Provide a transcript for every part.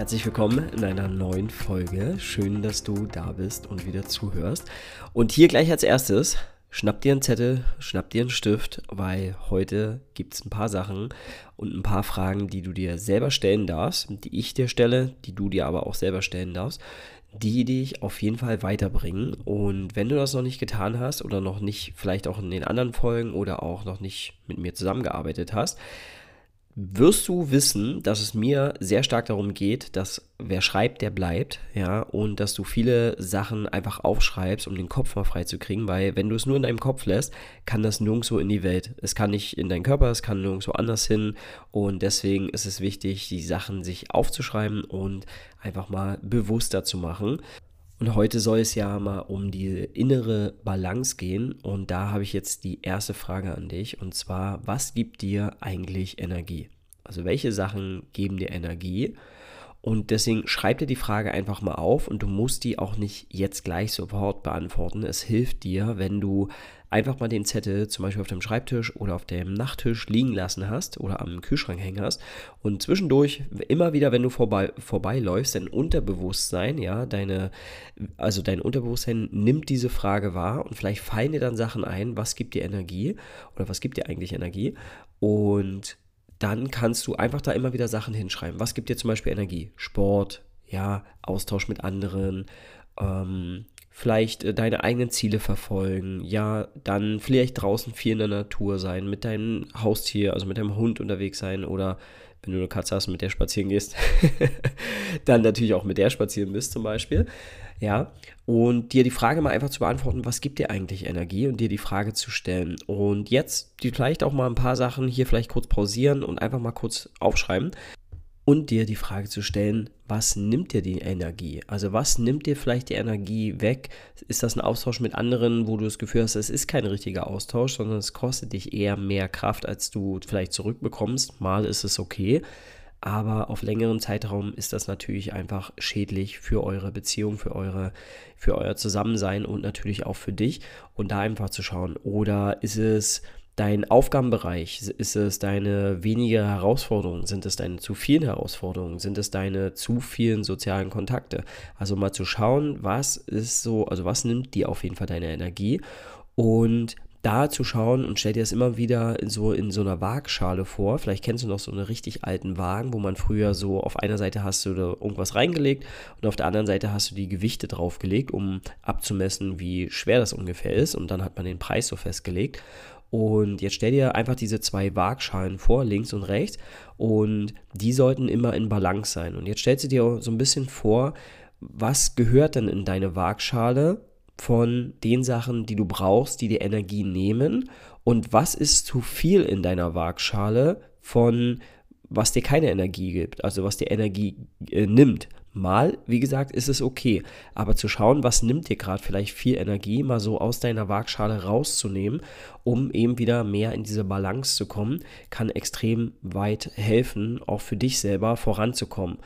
Herzlich willkommen in einer neuen Folge. Schön, dass du da bist und wieder zuhörst. Und hier gleich als erstes, schnapp dir einen Zettel, schnapp dir einen Stift, weil heute gibt es ein paar Sachen und ein paar Fragen, die du dir selber stellen darfst, die ich dir stelle, die du dir aber auch selber stellen darfst, die dich auf jeden Fall weiterbringen. Und wenn du das noch nicht getan hast oder noch nicht, vielleicht auch in den anderen Folgen oder auch noch nicht mit mir zusammengearbeitet hast, wirst du wissen, dass es mir sehr stark darum geht, dass wer schreibt, der bleibt, ja, und dass du viele Sachen einfach aufschreibst, um den Kopf mal frei zu kriegen, weil wenn du es nur in deinem Kopf lässt, kann das nirgendwo in die Welt. Es kann nicht in deinen Körper, es kann nirgendwo anders hin und deswegen ist es wichtig, die Sachen sich aufzuschreiben und einfach mal bewusster zu machen. Und heute soll es ja mal um die innere Balance gehen. Und da habe ich jetzt die erste Frage an dich. Und zwar, was gibt dir eigentlich Energie? Also welche Sachen geben dir Energie? Und deswegen schreib dir die Frage einfach mal auf und du musst die auch nicht jetzt gleich sofort beantworten. Es hilft dir, wenn du einfach mal den Zettel zum Beispiel auf dem Schreibtisch oder auf dem Nachttisch liegen lassen hast oder am Kühlschrank hängen hast und zwischendurch immer wieder, wenn du vorbei, vorbeiläufst, dein Unterbewusstsein, ja, deine, also dein Unterbewusstsein nimmt diese Frage wahr und vielleicht fallen dir dann Sachen ein, was gibt dir Energie oder was gibt dir eigentlich Energie und dann kannst du einfach da immer wieder Sachen hinschreiben. Was gibt dir zum Beispiel Energie? Sport, ja, Austausch mit anderen, ähm, vielleicht äh, deine eigenen Ziele verfolgen, ja, dann vielleicht draußen viel in der Natur sein, mit deinem Haustier, also mit deinem Hund unterwegs sein oder wenn du eine Katze hast, mit der spazieren gehst, dann natürlich auch mit der spazieren bist zum Beispiel. Ja, und dir die Frage mal einfach zu beantworten, was gibt dir eigentlich Energie und dir die Frage zu stellen. Und jetzt vielleicht auch mal ein paar Sachen hier vielleicht kurz pausieren und einfach mal kurz aufschreiben und dir die Frage zu stellen, was nimmt dir die Energie? Also was nimmt dir vielleicht die Energie weg? Ist das ein Austausch mit anderen, wo du das Gefühl hast, es ist kein richtiger Austausch, sondern es kostet dich eher mehr Kraft, als du vielleicht zurückbekommst? Mal ist es okay, aber auf längeren Zeitraum ist das natürlich einfach schädlich für eure Beziehung, für eure, für euer Zusammensein und natürlich auch für dich. Und da einfach zu schauen, oder ist es dein Aufgabenbereich? Ist es deine weniger Herausforderungen? Sind es deine zu vielen Herausforderungen? Sind es deine zu vielen sozialen Kontakte? Also mal zu schauen, was ist so, also was nimmt dir auf jeden Fall deine Energie und da zu schauen und stell dir das immer wieder so in so einer Waagschale vor. Vielleicht kennst du noch so einen richtig alten Wagen, wo man früher so auf einer Seite hast du da irgendwas reingelegt und auf der anderen Seite hast du die Gewichte draufgelegt, um abzumessen, wie schwer das ungefähr ist. Und dann hat man den Preis so festgelegt. Und jetzt stell dir einfach diese zwei Waagschalen vor, links und rechts, und die sollten immer in Balance sein. Und jetzt stellst du dir so ein bisschen vor, was gehört denn in deine Waagschale von den Sachen, die du brauchst, die dir Energie nehmen und was ist zu viel in deiner Waagschale von was dir keine Energie gibt, also was dir Energie äh, nimmt. Mal, wie gesagt, ist es okay, aber zu schauen, was nimmt dir gerade vielleicht viel Energie, mal so aus deiner Waagschale rauszunehmen, um eben wieder mehr in diese Balance zu kommen, kann extrem weit helfen, auch für dich selber voranzukommen.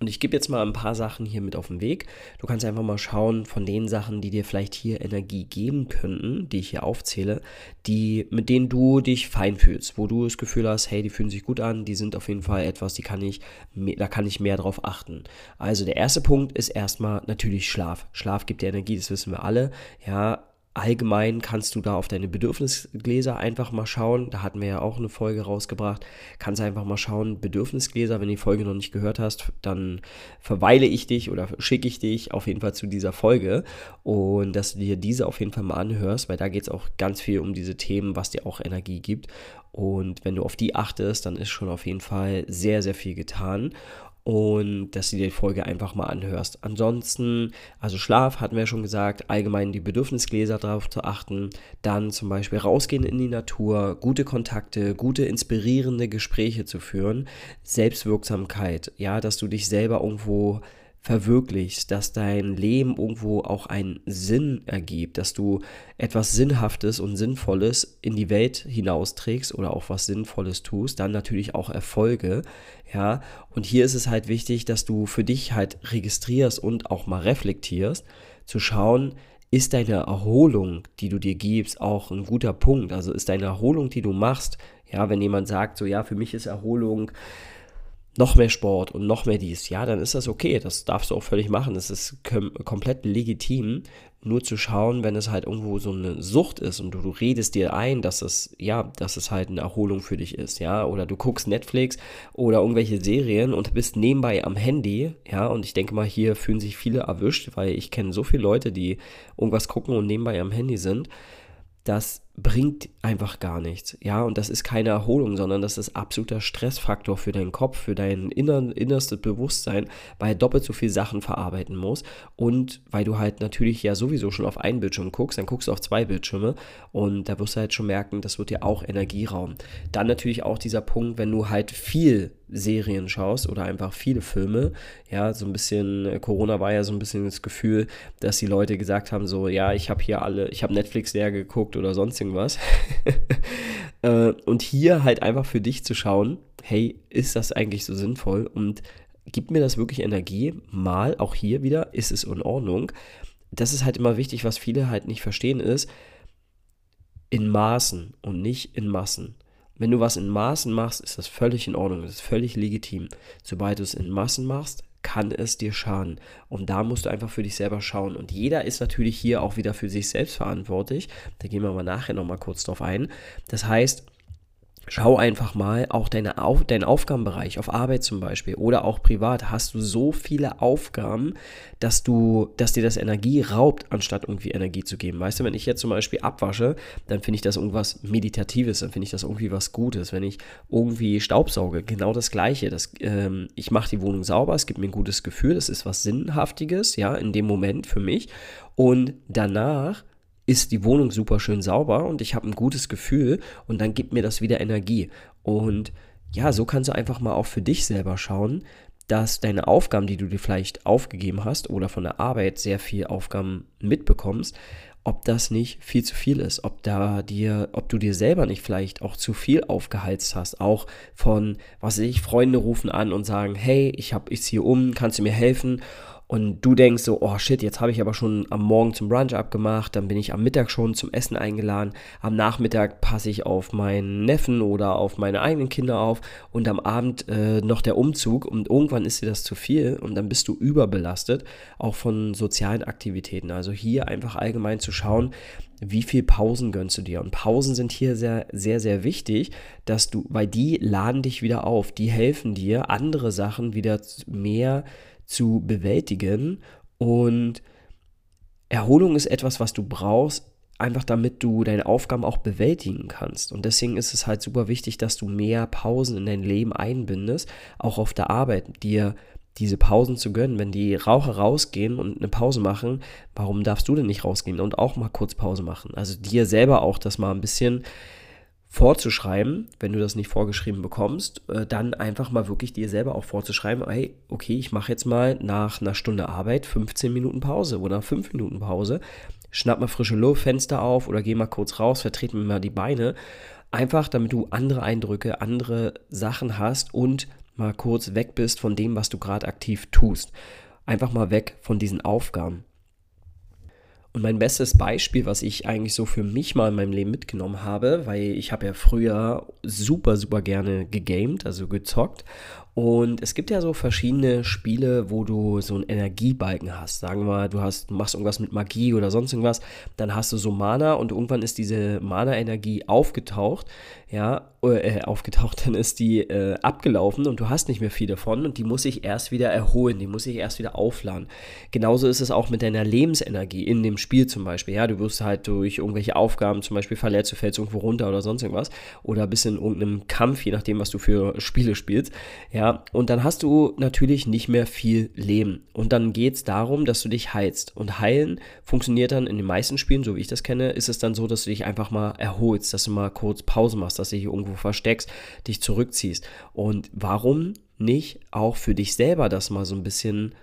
Und ich gebe jetzt mal ein paar Sachen hier mit auf den Weg. Du kannst einfach mal schauen von den Sachen, die dir vielleicht hier Energie geben könnten, die ich hier aufzähle, die, mit denen du dich fein fühlst, wo du das Gefühl hast, hey, die fühlen sich gut an, die sind auf jeden Fall etwas, die kann ich, da kann ich mehr drauf achten. Also der erste Punkt ist erstmal natürlich Schlaf. Schlaf gibt dir Energie, das wissen wir alle. Ja, Allgemein kannst du da auf deine Bedürfnisgläser einfach mal schauen. Da hatten wir ja auch eine Folge rausgebracht. Kannst einfach mal schauen, Bedürfnisgläser, wenn du die Folge noch nicht gehört hast, dann verweile ich dich oder schicke ich dich auf jeden Fall zu dieser Folge und dass du dir diese auf jeden Fall mal anhörst, weil da geht es auch ganz viel um diese Themen, was dir auch Energie gibt. Und wenn du auf die achtest, dann ist schon auf jeden Fall sehr, sehr viel getan und dass du dir die Folge einfach mal anhörst. Ansonsten, also Schlaf hatten wir ja schon gesagt, allgemein die Bedürfnisgläser darauf zu achten, dann zum Beispiel rausgehen in die Natur, gute Kontakte, gute inspirierende Gespräche zu führen, Selbstwirksamkeit, ja, dass du dich selber irgendwo verwirklichst, dass dein Leben irgendwo auch einen Sinn ergibt, dass du etwas Sinnhaftes und Sinnvolles in die Welt hinausträgst oder auch was Sinnvolles tust, dann natürlich auch Erfolge, ja. Und hier ist es halt wichtig, dass du für dich halt registrierst und auch mal reflektierst, zu schauen, ist deine Erholung, die du dir gibst, auch ein guter Punkt? Also ist deine Erholung, die du machst, ja, wenn jemand sagt, so ja, für mich ist Erholung noch mehr Sport und noch mehr dies, ja, dann ist das okay. Das darfst du auch völlig machen. Das ist komplett legitim. Nur zu schauen, wenn es halt irgendwo so eine Sucht ist und du, du redest dir ein, dass es, ja, dass es halt eine Erholung für dich ist, ja, oder du guckst Netflix oder irgendwelche Serien und bist nebenbei am Handy, ja, und ich denke mal, hier fühlen sich viele erwischt, weil ich kenne so viele Leute, die irgendwas gucken und nebenbei am Handy sind das bringt einfach gar nichts. Ja, und das ist keine Erholung, sondern das ist absoluter Stressfaktor für deinen Kopf, für dein innern, innerstes Bewusstsein, weil doppelt so viel Sachen verarbeiten muss und weil du halt natürlich ja sowieso schon auf einen Bildschirm guckst, dann guckst du auf zwei Bildschirme und da wirst du halt schon merken, das wird dir auch Energie rauben. Dann natürlich auch dieser Punkt, wenn du halt viel Serien schaust oder einfach viele Filme. Ja, so ein bisschen, äh, Corona war ja so ein bisschen das Gefühl, dass die Leute gesagt haben, so, ja, ich habe hier alle, ich habe Netflix leer geguckt oder sonst irgendwas. Äh, und hier halt einfach für dich zu schauen, hey, ist das eigentlich so sinnvoll und gibt mir das wirklich Energie? Mal, auch hier wieder, ist es in Ordnung. Das ist halt immer wichtig, was viele halt nicht verstehen, ist, in Maßen und nicht in Massen. Wenn du was in Maßen machst, ist das völlig in Ordnung, das ist völlig legitim. Sobald du es in Massen machst, kann es dir schaden. Und da musst du einfach für dich selber schauen. Und jeder ist natürlich hier auch wieder für sich selbst verantwortlich. Da gehen wir mal nachher nochmal kurz drauf ein. Das heißt, Schau einfach mal, auch deine Auf, dein Aufgabenbereich auf Arbeit zum Beispiel oder auch privat, hast du so viele Aufgaben, dass du, dass dir das Energie raubt, anstatt irgendwie Energie zu geben. Weißt du, wenn ich jetzt zum Beispiel abwasche, dann finde ich das irgendwas Meditatives, dann finde ich das irgendwie was Gutes. Wenn ich irgendwie Staubsauge, genau das Gleiche. Das, ähm, ich mache die Wohnung sauber, es gibt mir ein gutes Gefühl, das ist was Sinnhaftiges, ja, in dem Moment für mich. Und danach ist die Wohnung super schön sauber und ich habe ein gutes Gefühl und dann gibt mir das wieder Energie. Und ja, so kannst du einfach mal auch für dich selber schauen, dass deine Aufgaben, die du dir vielleicht aufgegeben hast oder von der Arbeit sehr viel Aufgaben mitbekommst, ob das nicht viel zu viel ist, ob da dir, ob du dir selber nicht vielleicht auch zu viel aufgeheizt hast, auch von, was weiß ich, Freunde rufen an und sagen, hey, ich habe ich ziehe um, kannst du mir helfen? Und du denkst so, oh shit, jetzt habe ich aber schon am Morgen zum Brunch abgemacht, dann bin ich am Mittag schon zum Essen eingeladen, am Nachmittag passe ich auf meinen Neffen oder auf meine eigenen Kinder auf und am Abend äh, noch der Umzug und irgendwann ist dir das zu viel und dann bist du überbelastet, auch von sozialen Aktivitäten. Also hier einfach allgemein zu schauen, wie viel Pausen gönnst du dir? Und Pausen sind hier sehr, sehr, sehr wichtig, dass du, weil die laden dich wieder auf, die helfen dir, andere Sachen wieder mehr zu zu bewältigen. Und Erholung ist etwas, was du brauchst, einfach damit du deine Aufgaben auch bewältigen kannst. Und deswegen ist es halt super wichtig, dass du mehr Pausen in dein Leben einbindest, auch auf der Arbeit, dir diese Pausen zu gönnen. Wenn die Raucher rausgehen und eine Pause machen, warum darfst du denn nicht rausgehen und auch mal kurz Pause machen? Also dir selber auch das mal ein bisschen vorzuschreiben, wenn du das nicht vorgeschrieben bekommst, äh, dann einfach mal wirklich dir selber auch vorzuschreiben, hey, okay, ich mache jetzt mal nach einer Stunde Arbeit 15 Minuten Pause oder 5 Minuten Pause, schnapp mal frische Luft, Fenster auf oder geh mal kurz raus, vertrete mir mal die Beine, einfach damit du andere Eindrücke, andere Sachen hast und mal kurz weg bist von dem, was du gerade aktiv tust. Einfach mal weg von diesen Aufgaben. Und mein bestes Beispiel, was ich eigentlich so für mich mal in meinem Leben mitgenommen habe, weil ich habe ja früher super, super gerne gegamed, also gezockt. Und es gibt ja so verschiedene Spiele, wo du so einen Energiebalken hast. Sagen wir du hast, machst irgendwas mit Magie oder sonst irgendwas, dann hast du so Mana und irgendwann ist diese Mana-Energie aufgetaucht, ja, äh, aufgetaucht, dann ist die äh, abgelaufen und du hast nicht mehr viel davon und die muss sich erst wieder erholen, die muss sich erst wieder aufladen. Genauso ist es auch mit deiner Lebensenergie in dem Spiel zum Beispiel, ja, du wirst halt durch irgendwelche Aufgaben zum Beispiel verletzt, du fällst irgendwo runter oder sonst irgendwas oder bist in irgendeinem Kampf, je nachdem, was du für Spiele spielst, ja, und dann hast du natürlich nicht mehr viel Leben und dann geht es darum, dass du dich heilst und heilen funktioniert dann in den meisten Spielen, so wie ich das kenne, ist es dann so, dass du dich einfach mal erholst, dass du mal kurz Pause machst, dass du dich irgendwo versteckst, dich zurückziehst. Und warum nicht auch für dich selber das mal so ein bisschen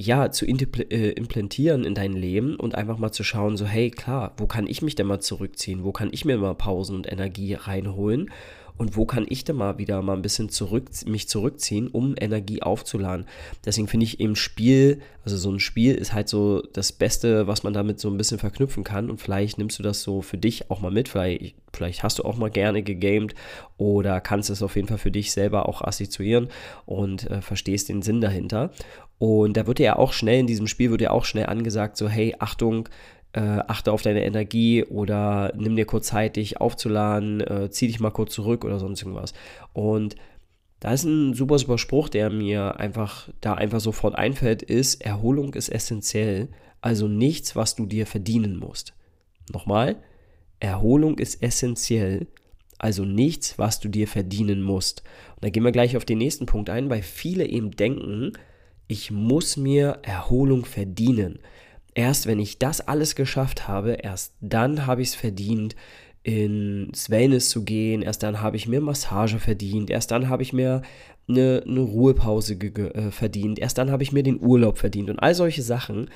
ja, zu äh, implantieren in dein Leben und einfach mal zu schauen, so, hey, klar, wo kann ich mich denn mal zurückziehen? Wo kann ich mir mal Pausen und Energie reinholen? Und wo kann ich denn mal wieder mal ein bisschen zurück, mich zurückziehen, um Energie aufzuladen. Deswegen finde ich im Spiel, also so ein Spiel ist halt so das Beste, was man damit so ein bisschen verknüpfen kann und vielleicht nimmst du das so für dich auch mal mit, vielleicht, vielleicht hast du auch mal gerne gegamed oder kannst es auf jeden Fall für dich selber auch assoziieren und äh, verstehst den Sinn dahinter. Und da wird ja auch schnell in diesem Spiel, wird ja auch schnell angesagt, so hey, Achtung, äh, achte auf deine Energie oder nimm dir kurz Zeit, dich aufzuladen, äh, zieh dich mal kurz zurück oder sonst irgendwas. Und da ist ein super, super Spruch, der mir einfach da einfach sofort einfällt, ist, Erholung ist essentiell, also nichts, was du dir verdienen musst. Nochmal, Erholung ist essentiell, also nichts, was du dir verdienen musst. Und da gehen wir gleich auf den nächsten Punkt ein, weil viele eben denken, ich muss mir Erholung verdienen erst wenn ich das alles geschafft habe, erst dann habe ich es verdient, ins Wellness zu gehen, erst dann habe ich mir Massage verdient, erst dann habe ich mir eine, eine Ruhepause äh, verdient, erst dann habe ich mir den Urlaub verdient und all solche Sachen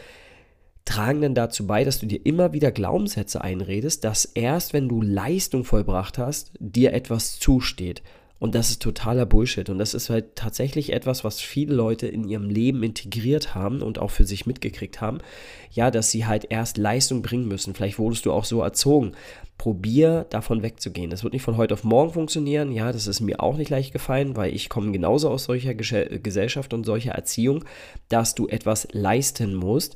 tragen dann dazu bei, dass du dir immer wieder Glaubenssätze einredest, dass erst wenn du Leistung vollbracht hast, dir etwas zusteht. Und das ist totaler Bullshit. Und das ist halt tatsächlich etwas, was viele Leute in ihrem Leben integriert haben und auch für sich mitgekriegt haben. Ja, dass sie halt erst Leistung bringen müssen. Vielleicht wurdest du auch so erzogen. Probier davon wegzugehen. Das wird nicht von heute auf morgen funktionieren. Ja, das ist mir auch nicht leicht gefallen, weil ich komme genauso aus solcher Gesellschaft und solcher Erziehung, dass du etwas leisten musst,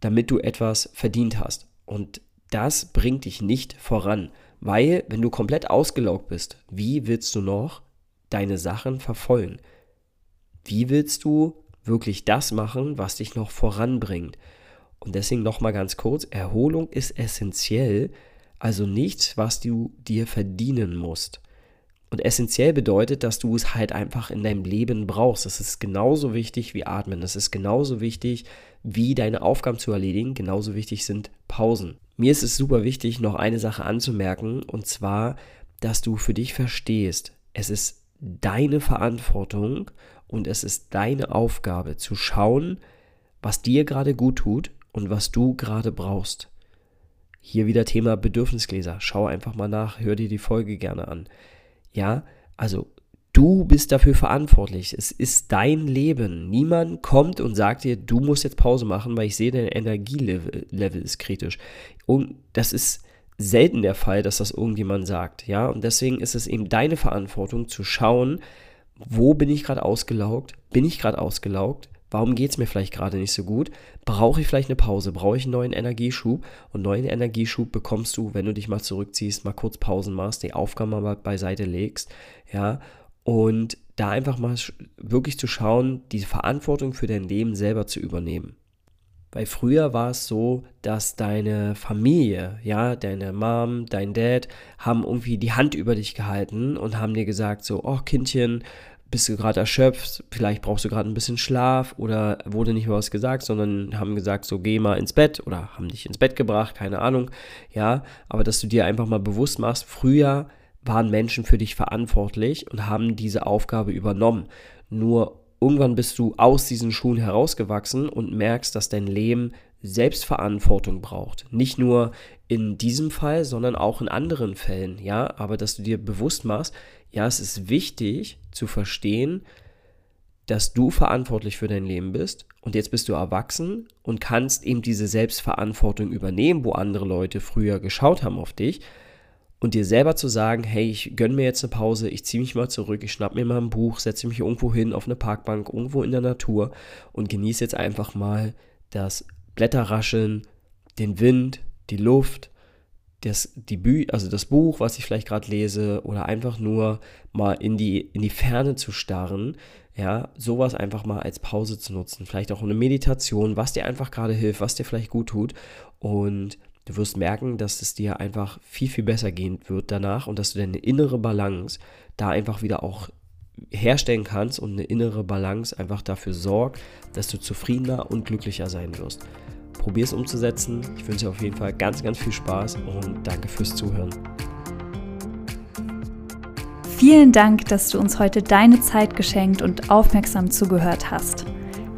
damit du etwas verdient hast. Und das bringt dich nicht voran. Weil, wenn du komplett ausgelaugt bist, wie willst du noch deine Sachen verfolgen? Wie willst du wirklich das machen, was dich noch voranbringt? Und deswegen nochmal ganz kurz, Erholung ist essentiell, also nichts, was du dir verdienen musst. Und essentiell bedeutet, dass du es halt einfach in deinem Leben brauchst. Das ist genauso wichtig wie Atmen. Das ist genauso wichtig wie deine Aufgaben zu erledigen. Genauso wichtig sind Pausen. Mir ist es super wichtig, noch eine Sache anzumerken. Und zwar, dass du für dich verstehst, es ist deine Verantwortung und es ist deine Aufgabe zu schauen, was dir gerade gut tut und was du gerade brauchst. Hier wieder Thema Bedürfnisgläser. Schau einfach mal nach, hör dir die Folge gerne an. Ja, also du bist dafür verantwortlich. Es ist dein Leben. Niemand kommt und sagt dir, du musst jetzt Pause machen, weil ich sehe, dein Energielevel ist kritisch. Und das ist selten der Fall, dass das irgendjemand sagt. Ja, und deswegen ist es eben deine Verantwortung zu schauen, wo bin ich gerade ausgelaugt? Bin ich gerade ausgelaugt? Warum geht es mir vielleicht gerade nicht so gut? Brauche ich vielleicht eine Pause? Brauche ich einen neuen Energieschub? Und neuen Energieschub bekommst du, wenn du dich mal zurückziehst, mal kurz Pausen machst, die Aufgaben mal beiseite legst, ja, und da einfach mal wirklich zu schauen, die Verantwortung für dein Leben selber zu übernehmen. Weil früher war es so, dass deine Familie, ja, deine Mom, dein Dad, haben irgendwie die Hand über dich gehalten und haben dir gesagt, so, oh Kindchen, bist du gerade erschöpft, vielleicht brauchst du gerade ein bisschen Schlaf oder wurde nicht mehr was gesagt, sondern haben gesagt, so geh mal ins Bett oder haben dich ins Bett gebracht, keine Ahnung, ja, aber dass du dir einfach mal bewusst machst, früher waren Menschen für dich verantwortlich und haben diese Aufgabe übernommen. Nur irgendwann bist du aus diesen Schuhen herausgewachsen und merkst, dass dein Leben Selbstverantwortung braucht. Nicht nur in diesem Fall, sondern auch in anderen Fällen, ja, aber dass du dir bewusst machst, ja, es ist wichtig zu verstehen, dass du verantwortlich für dein Leben bist und jetzt bist du erwachsen und kannst eben diese Selbstverantwortung übernehmen, wo andere Leute früher geschaut haben auf dich und dir selber zu sagen, hey, ich gönne mir jetzt eine Pause, ich ziehe mich mal zurück, ich schnapp mir mal ein Buch, setze mich irgendwo hin auf eine Parkbank, irgendwo in der Natur und genieße jetzt einfach mal das Blätterrascheln, den Wind, die Luft, das, die Bü also das Buch, was ich vielleicht gerade lese, oder einfach nur mal in die, in die Ferne zu starren, ja, sowas einfach mal als Pause zu nutzen. Vielleicht auch eine Meditation, was dir einfach gerade hilft, was dir vielleicht gut tut. Und du wirst merken, dass es dir einfach viel, viel besser gehen wird danach und dass du deine innere Balance da einfach wieder auch herstellen kannst und eine innere Balance einfach dafür sorgt, dass du zufriedener und glücklicher sein wirst. Probier es umzusetzen. Ich wünsche dir auf jeden Fall ganz, ganz viel Spaß und danke fürs Zuhören. Vielen Dank, dass du uns heute deine Zeit geschenkt und aufmerksam zugehört hast.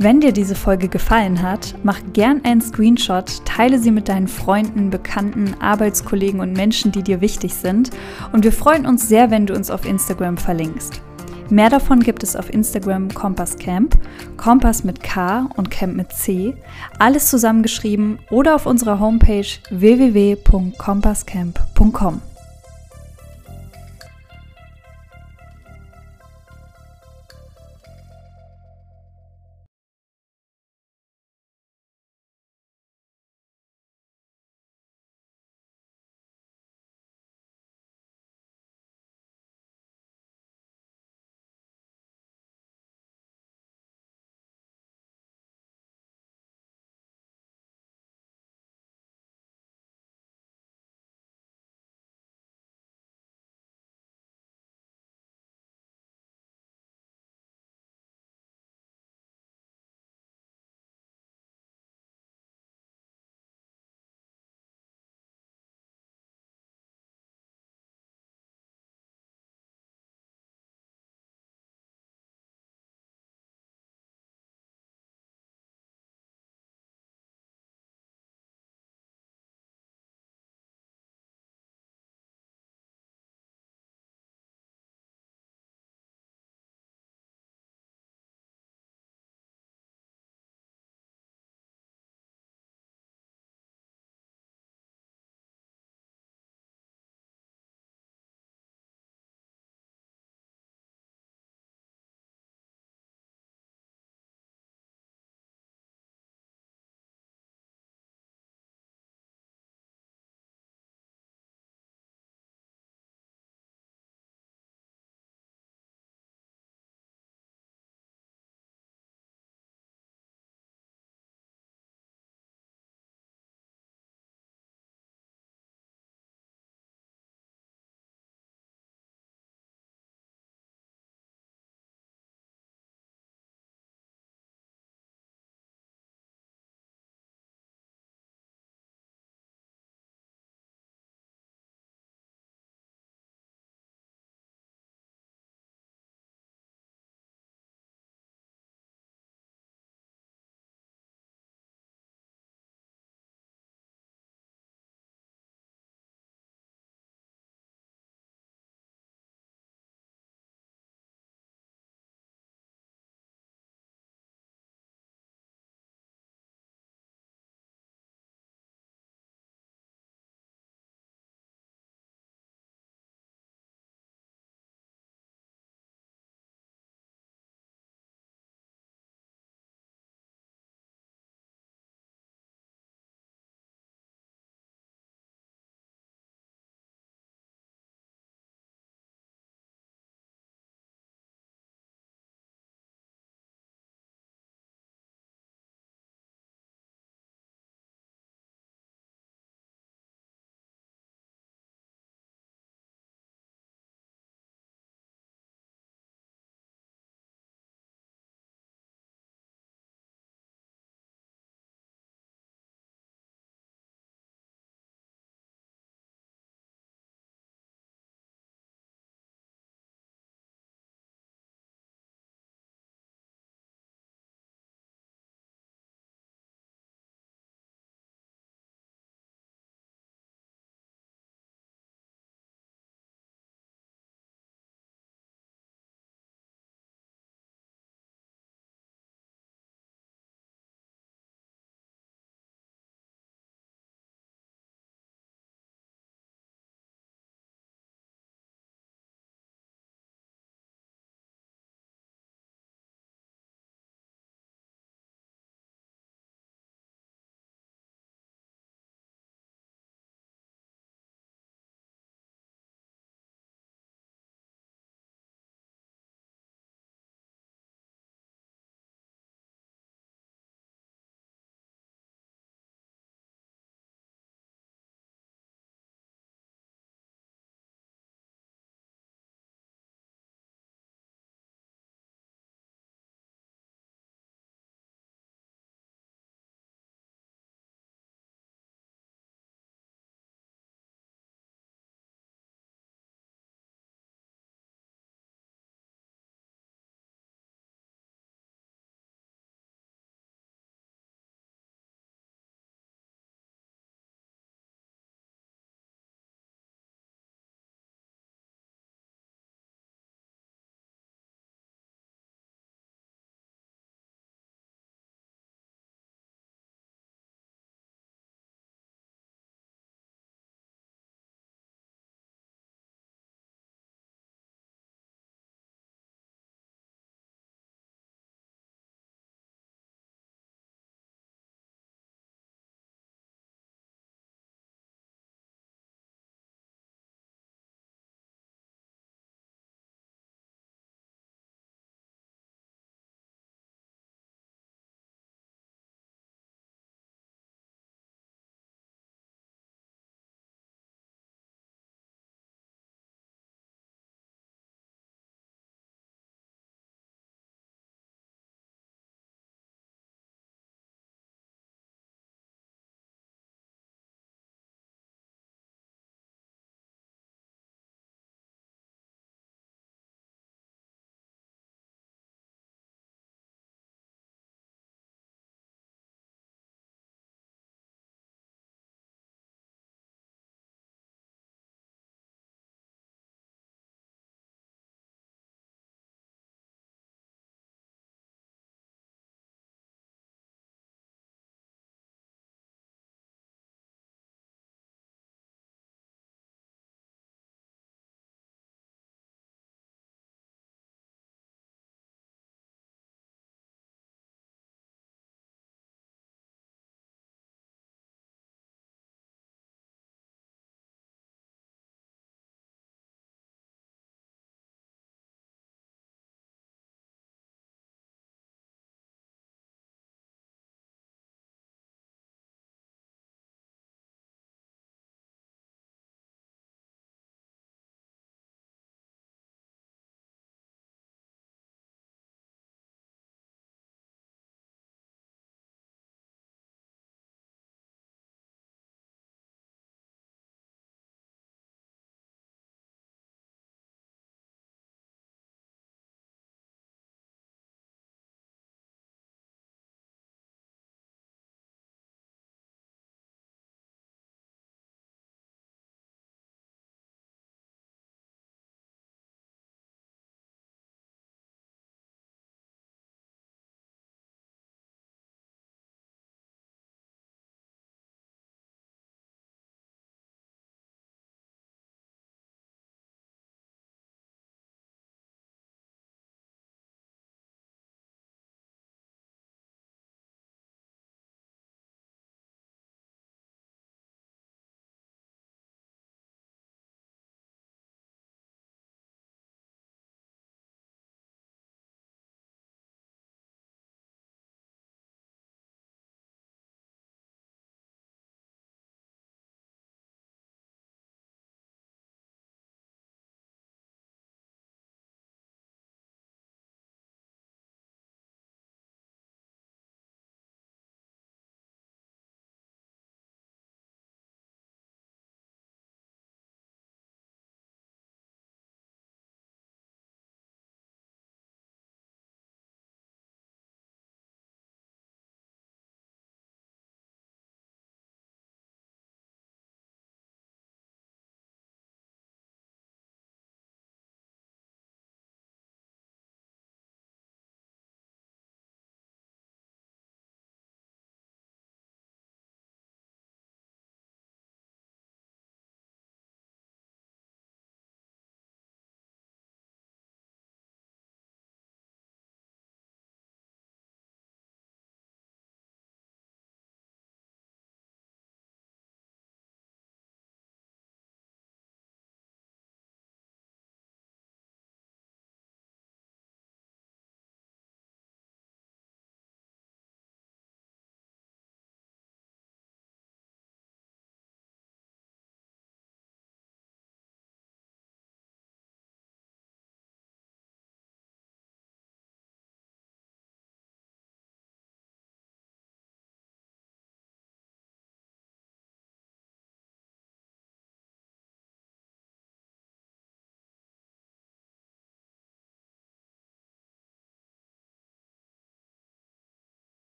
Wenn dir diese Folge gefallen hat, mach gern einen Screenshot, teile sie mit deinen Freunden, Bekannten, Arbeitskollegen und Menschen, die dir wichtig sind. Und wir freuen uns sehr, wenn du uns auf Instagram verlinkst. Mehr davon gibt es auf Instagram Kompass Camp, Kompass mit K und Camp mit C, alles zusammengeschrieben oder auf unserer Homepage www.kompasscamp.com.